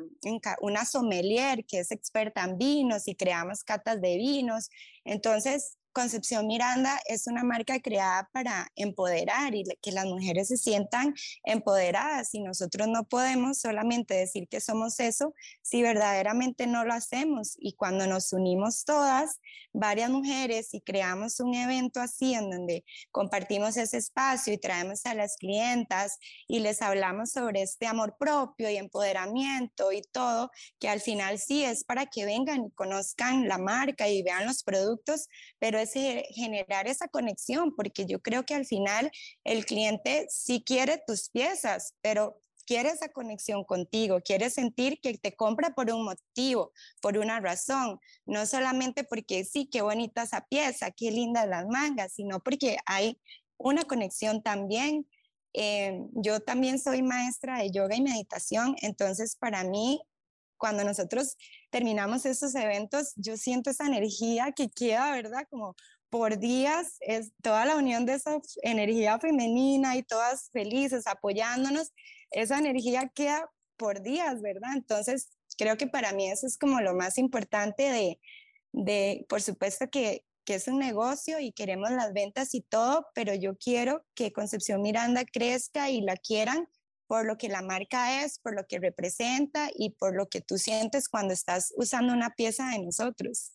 una sommelier que es experta en vinos y creamos catas de vinos. Entonces, Concepción Miranda es una marca creada para empoderar y que las mujeres se sientan empoderadas y nosotros no podemos solamente decir que somos eso si verdaderamente no lo hacemos. Y cuando nos unimos todas, varias mujeres y creamos un evento así en donde compartimos ese espacio y traemos a las clientas y les hablamos sobre este amor propio y empoderamiento y todo, que al final sí es para que vengan y conozcan la marca y vean los productos, pero es generar esa conexión, porque yo creo que al final el cliente sí quiere tus piezas, pero quiere esa conexión contigo, quiere sentir que te compra por un motivo, por una razón, no solamente porque sí, qué bonita esa pieza, qué lindas las mangas, sino porque hay una conexión también. Eh, yo también soy maestra de yoga y meditación, entonces para mí cuando nosotros terminamos estos eventos, yo siento esa energía que queda, ¿verdad? Como por días, es toda la unión de esa energía femenina y todas felices apoyándonos, esa energía queda por días, ¿verdad? Entonces, creo que para mí eso es como lo más importante de, de por supuesto que, que es un negocio y queremos las ventas y todo, pero yo quiero que Concepción Miranda crezca y la quieran por lo que la marca es, por lo que representa y por lo que tú sientes cuando estás usando una pieza de nosotros.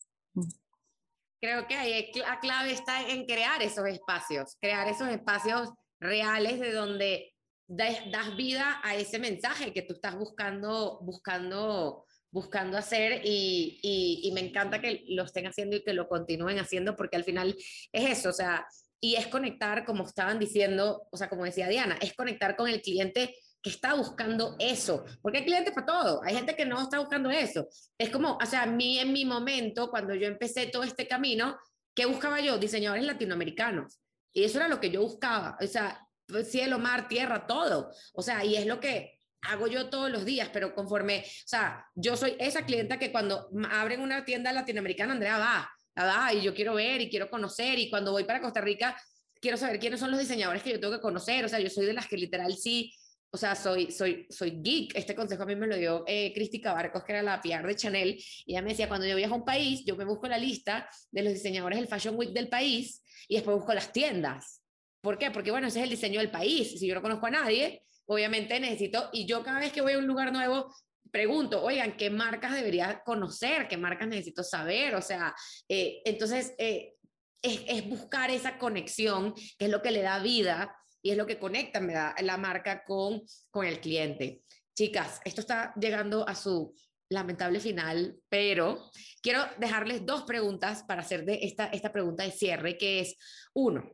Creo que ahí la clave está en crear esos espacios, crear esos espacios reales de donde das vida a ese mensaje que tú estás buscando, buscando, buscando hacer y, y, y me encanta que lo estén haciendo y que lo continúen haciendo porque al final es eso, o sea, y es conectar, como estaban diciendo, o sea, como decía Diana, es conectar con el cliente que está buscando eso, porque hay clientes para todo, hay gente que no está buscando eso. Es como, o sea, a mí en mi momento, cuando yo empecé todo este camino, ¿qué buscaba yo? Diseñadores latinoamericanos. Y eso era lo que yo buscaba, o sea, cielo, mar, tierra, todo. O sea, y es lo que hago yo todos los días, pero conforme, o sea, yo soy esa clienta que cuando abren una tienda latinoamericana, Andrea va, y yo quiero ver y quiero conocer y cuando voy para Costa Rica quiero saber quiénes son los diseñadores que yo tengo que conocer, o sea, yo soy de las que literal sí, o sea, soy, soy, soy geek. Este consejo a mí me lo dio eh, Cristica Barcos, que era la PR de Chanel, y ella me decía, cuando yo viajo a un país, yo me busco la lista de los diseñadores del Fashion Week del país y después busco las tiendas. ¿Por qué? Porque, bueno, ese es el diseño del país. Si yo no conozco a nadie, obviamente necesito, y yo cada vez que voy a un lugar nuevo, pregunto, oigan, ¿qué marcas debería conocer? ¿Qué marcas necesito saber? O sea, eh, entonces eh, es, buscar esa conexión, que es lo que le da vida y es lo que conecta me da, la marca con, con el cliente. Chicas, esto está llegando a su lamentable final, pero quiero dejarles dos preguntas para hacer de esta, esta pregunta de cierre, que es, uno,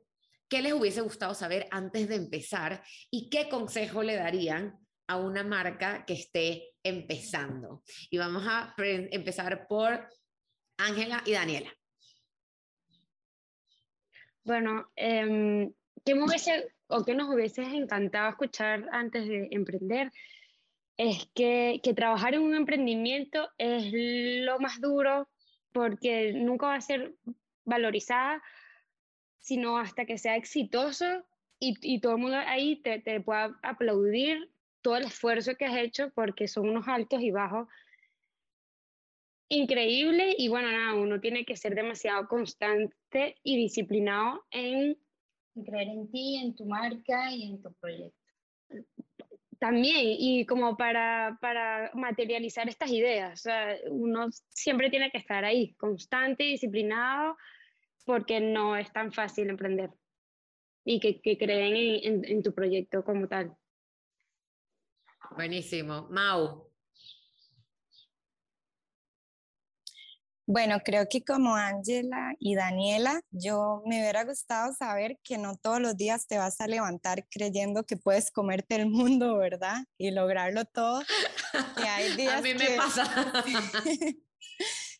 ¿qué les hubiese gustado saber antes de empezar y qué consejo le darían a una marca que esté empezando. Y vamos a empezar por Ángela y Daniela.
Bueno, eh, ¿qué, hubiese, o qué nos hubiese encantado escuchar antes de emprender? Es que, que trabajar en un emprendimiento es lo más duro porque nunca va a ser valorizada, sino hasta que sea exitoso y, y todo el mundo ahí te, te pueda aplaudir todo el esfuerzo que has hecho porque son unos altos y bajos increíble y bueno, nada, uno tiene que ser demasiado constante y disciplinado en
creer en ti, en tu marca y en tu proyecto.
También, y como para, para materializar estas ideas, o sea, uno siempre tiene que estar ahí, constante y disciplinado, porque no es tan fácil emprender y que, que creen en, en tu proyecto como tal.
Buenísimo. Mau.
Bueno, creo que como Ángela y Daniela, yo me hubiera gustado saber que no todos los días te vas a levantar creyendo que puedes comerte el mundo, ¿verdad? Y lograrlo todo.
hay [laughs] días a mí me pasa. [laughs] [laughs]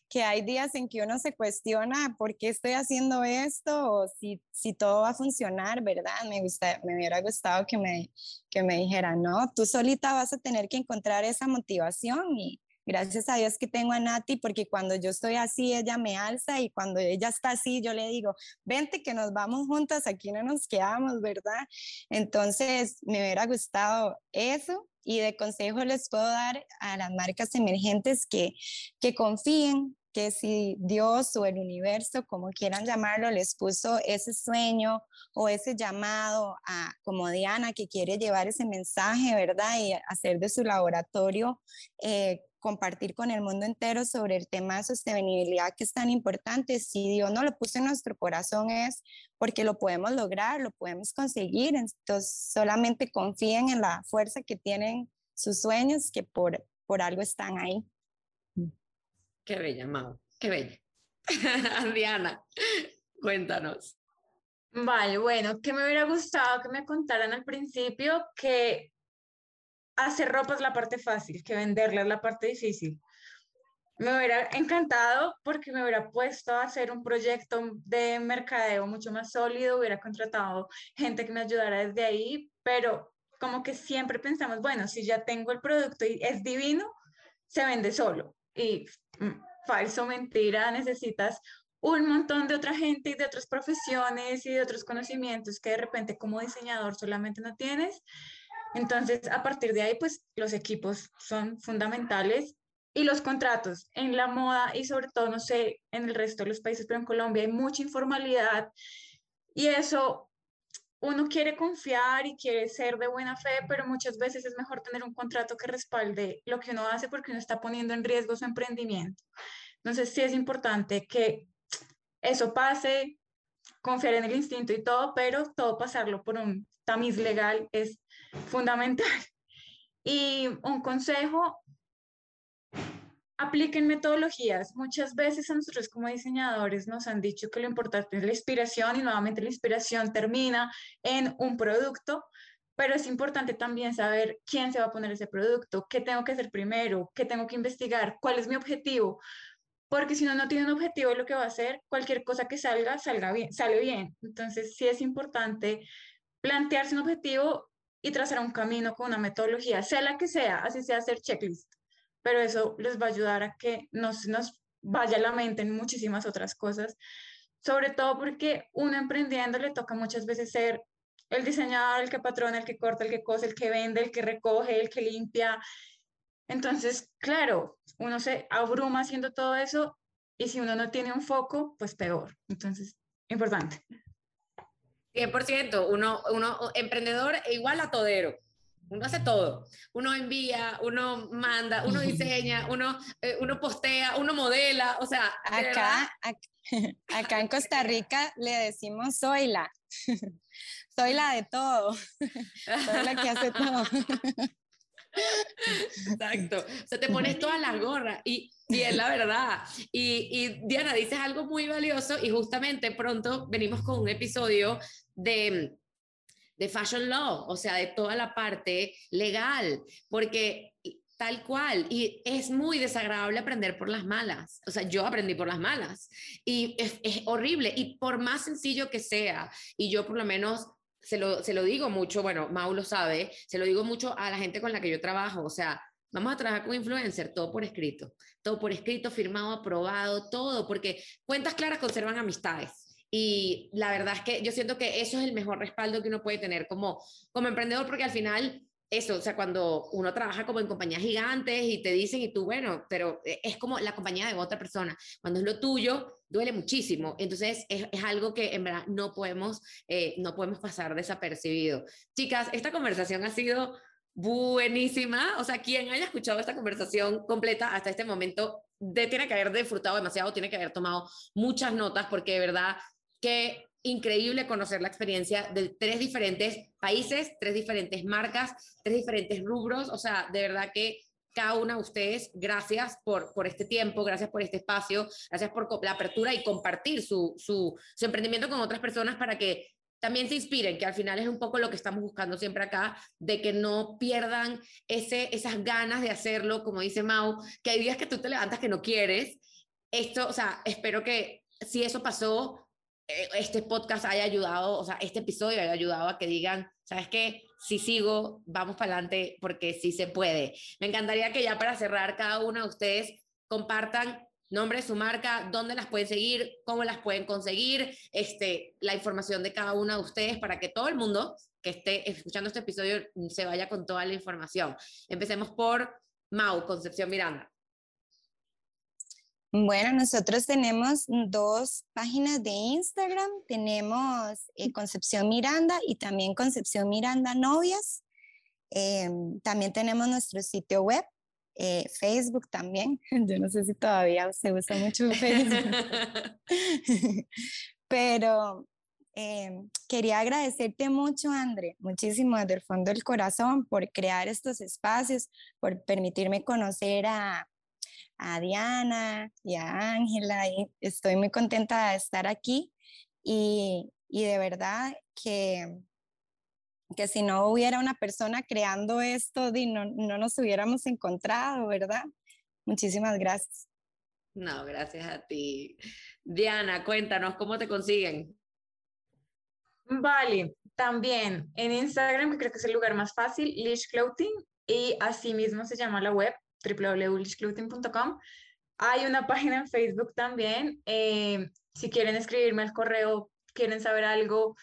que hay días en que uno se cuestiona por qué estoy haciendo esto o si, si todo va a funcionar, ¿verdad? Me, gusta, me hubiera gustado que me, que me dijeran, no, tú solita vas a tener que encontrar esa motivación y gracias a Dios que tengo a Nati porque cuando yo estoy así, ella me alza y cuando ella está así, yo le digo, vente que nos vamos juntas, aquí no nos quedamos, ¿verdad? Entonces, me hubiera gustado eso y de consejo les puedo dar a las marcas emergentes que, que confíen, que si Dios o el universo, como quieran llamarlo, les puso ese sueño o ese llamado a, como Diana, que quiere llevar ese mensaje, ¿verdad? Y hacer de su laboratorio, eh, compartir con el mundo entero sobre el tema de sostenibilidad que es tan importante. Si Dios no lo puso en nuestro corazón es porque lo podemos lograr, lo podemos conseguir. Entonces, solamente confíen en la fuerza que tienen sus sueños, que por, por algo están ahí.
Qué bella, Mau, qué bella. [laughs] Diana, cuéntanos.
Vale, bueno, que me hubiera gustado que me contaran al principio que hacer ropa es la parte fácil, que venderla es la parte difícil. Me hubiera encantado porque me hubiera puesto a hacer un proyecto de mercadeo mucho más sólido, hubiera contratado gente que me ayudara desde ahí, pero como que siempre pensamos, bueno, si ya tengo el producto y es divino, se vende solo. Y falso, mentira, necesitas un montón de otra gente y de otras profesiones y de otros conocimientos que de repente como diseñador solamente no tienes. Entonces, a partir de ahí, pues los equipos son fundamentales y los contratos en la moda y sobre todo, no sé, en el resto de los países, pero en Colombia hay mucha informalidad y eso uno quiere confiar y quiere ser de buena fe, pero muchas veces es mejor tener un contrato que respalde lo que uno hace porque uno está poniendo en riesgo su emprendimiento. Entonces sí es importante que eso pase, confiar en el instinto y todo, pero todo pasarlo por un tamiz legal es fundamental. [laughs] Y un consejo apliquen metodologías. Muchas veces a nosotros como diseñadores nos han dicho que lo importante es la inspiración y nuevamente la inspiración termina en un producto, pero es importante también saber quién se va a poner ese producto, qué tengo que hacer primero, qué tengo que investigar, cuál es mi objetivo, porque si uno no tiene un objetivo lo que va a hacer, cualquier cosa que salga, salga bien, sale bien. Entonces sí es importante plantearse un objetivo y trazar un camino con una metodología, sea la que sea, así sea hacer checklist pero eso les va a ayudar a que no se nos vaya la mente en muchísimas otras cosas, sobre todo porque uno emprendiendo le toca muchas veces ser el diseñador, el que patrona, el que corta, el que cose, el que vende, el que recoge, el que limpia. Entonces, claro, uno se abruma haciendo todo eso y si uno no tiene un foco, pues peor. Entonces, importante.
100%, uno, uno emprendedor igual a todero. Uno hace todo. Uno envía, uno manda, uno diseña, [laughs] uno, eh, uno postea, uno modela. O sea,
acá, [laughs] acá, en Costa Rica le decimos soy la. [laughs] Soy la de todo. Soy la que hace todo.
Exacto. O sea, te pones todas las gorras y, y es la verdad. Y, y Diana, dices algo muy valioso y justamente pronto venimos con un episodio de de fashion law, o sea, de toda la parte legal, porque tal cual, y es muy desagradable aprender por las malas, o sea, yo aprendí por las malas, y es, horrible, y por más sencillo que sea, y yo por lo menos se lo, se lo digo mucho, bueno, Mau lo sabe, se lo digo mucho a la gente con la que yo trabajo, o sea, Vamos a trabajar con influencer, todo por escrito, todo por escrito, firmado, aprobado, todo, porque cuentas claras conservan amistades. Y la verdad es que yo siento que eso es el mejor respaldo que uno puede tener como, como emprendedor, porque al final, eso, o sea, cuando uno trabaja como en compañías gigantes y te dicen, y tú, bueno, pero e, es como la compañía de otra persona. Cuando es lo tuyo, duele muchísimo. Entonces, es, es algo que en verdad no podemos, eh, no podemos pasar desapercibido. Chicas, esta conversación ha sido buenísima. O sea, quien haya escuchado esta conversación completa hasta este momento, de, tiene que haber disfrutado demasiado, tiene que haber tomado muchas notas, porque de verdad Qué increíble conocer la experiencia de tres diferentes países, tres diferentes marcas, tres diferentes rubros. O sea, de verdad que cada una de ustedes, gracias por, por este tiempo, gracias por este espacio, gracias por la apertura y compartir su, su, su emprendimiento con otras personas para que también se inspiren, que al final es un poco lo que estamos buscando siempre acá, de que no pierdan ese, esas ganas de hacerlo, como dice Mau, que hay días que tú te levantas que no quieres. Esto, o sea, espero que si eso pasó, este podcast haya ayudado, o sea, este episodio haya ayudado a que digan, ¿sabes qué? Si sigo, vamos para adelante porque sí se puede. Me encantaría que ya para cerrar, cada uno de ustedes compartan nombre, su marca, dónde las pueden seguir, cómo las pueden conseguir, este, la información de cada una de ustedes para que todo el mundo que esté escuchando este episodio se vaya con toda la información. Empecemos por Mau, Concepción Miranda.
Bueno, nosotros tenemos dos páginas de Instagram. Tenemos eh, Concepción Miranda y también Concepción Miranda Novias. Em, también tenemos nuestro sitio web, eh, Facebook también. [laughs] Yo no sé si todavía se usa mucho [laughs] Facebook. [laughs] Pero em, quería agradecerte mucho, André, muchísimo desde el fondo del corazón por crear estos espacios, por permitirme conocer a, a Diana y a Ángela y estoy muy contenta de estar aquí y, y de verdad que, que si no hubiera una persona creando esto, no, no nos hubiéramos encontrado, ¿verdad? Muchísimas gracias.
No, gracias a ti. Diana, cuéntanos cómo te consiguen.
Vale, también en Instagram, que creo que es el lugar más fácil, Lish Clothing, y así mismo se llama la web, www.lishclothing.com. Hay una página en Facebook también. Eh, si quieren escribirme al correo, quieren saber algo,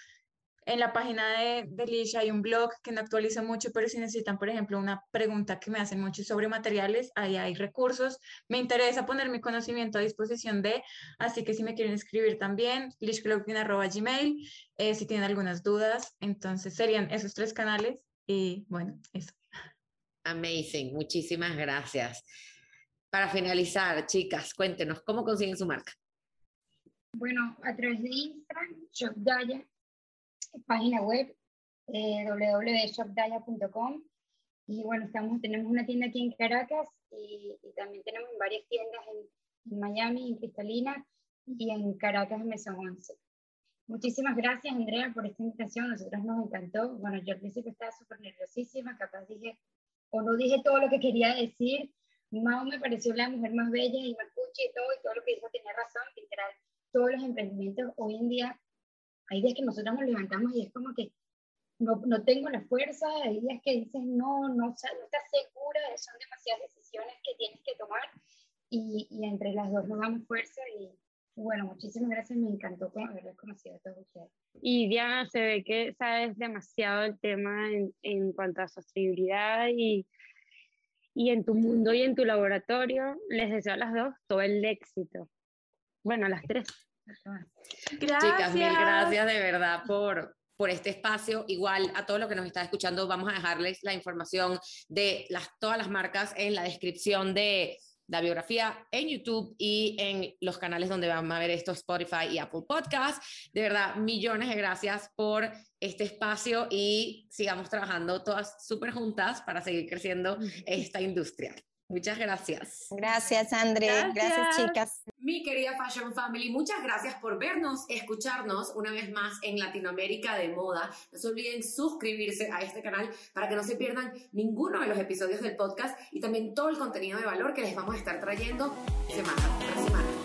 en la página de, de Lish hay un blog que no actualizo mucho, pero si necesitan, por ejemplo, una pregunta que me hacen mucho sobre materiales, ahí hay recursos. Me interesa poner mi conocimiento a disposición de, así que si me quieren escribir también, lishclothing.gmail, eh, si tienen algunas dudas, entonces serían esos tres canales y bueno, eso.
Amazing, muchísimas gracias. Para finalizar, chicas, cuéntenos, ¿cómo consiguen su marca?
Bueno, a través de Instagram, ShopDaya, página web eh, www.shopdaya.com y bueno, estamos, tenemos una tienda aquí en Caracas y, también tenemos varias tiendas en, en, Miami, en Cristalina y en Caracas, en Mesón 11. Muchísimas gracias, Andrea, por esta invitación. Nosotros nos encantó. Bueno, yo al principio estaba súper nerviosísima, capaz dije, o no dije todo lo que quería decir. Mao me pareció la mujer más bella y me escuché y todo, y todo lo que dijo tenía razón, literal. Todos los emprendimientos hoy en día, hay días que nosotros nos levantamos y es como que no, no tengo la fuerza, hay días que dices no, no, no estás segura, son demasiadas decisiones que tienes que tomar y, y entre las dos nos damos fuerza y, bueno, muchísimas gracias, me encantó haberles conocido a todos ustedes.
Y Diana, se ve que sabes demasiado el tema en, en cuanto a sostenibilidad y, y en tu mundo y en tu laboratorio. Les deseo a las dos todo el éxito. Bueno, a las tres.
Gracias. Chicas, mil gracias de verdad por, por este espacio. Igual a todos los que nos están escuchando, vamos a dejarles la información de las, todas las marcas en la descripción de, la biografía en YouTube y en los canales donde van a ver esto, Spotify y Apple Podcast. De verdad, millones de gracias por este espacio y sigamos trabajando todas súper juntas para seguir creciendo esta industria. Muchas gracias.
Gracias, André. Gracias. chicas.
Mi querida Fashion Family, muchas gracias por vernos, escucharnos una vez más en Latinoamérica de Moda. No se olviden suscribirse a este canal para que no se pierdan ninguno de los episodios del podcast y también todo el contenido de valor que les vamos a estar trayendo semana tras semana.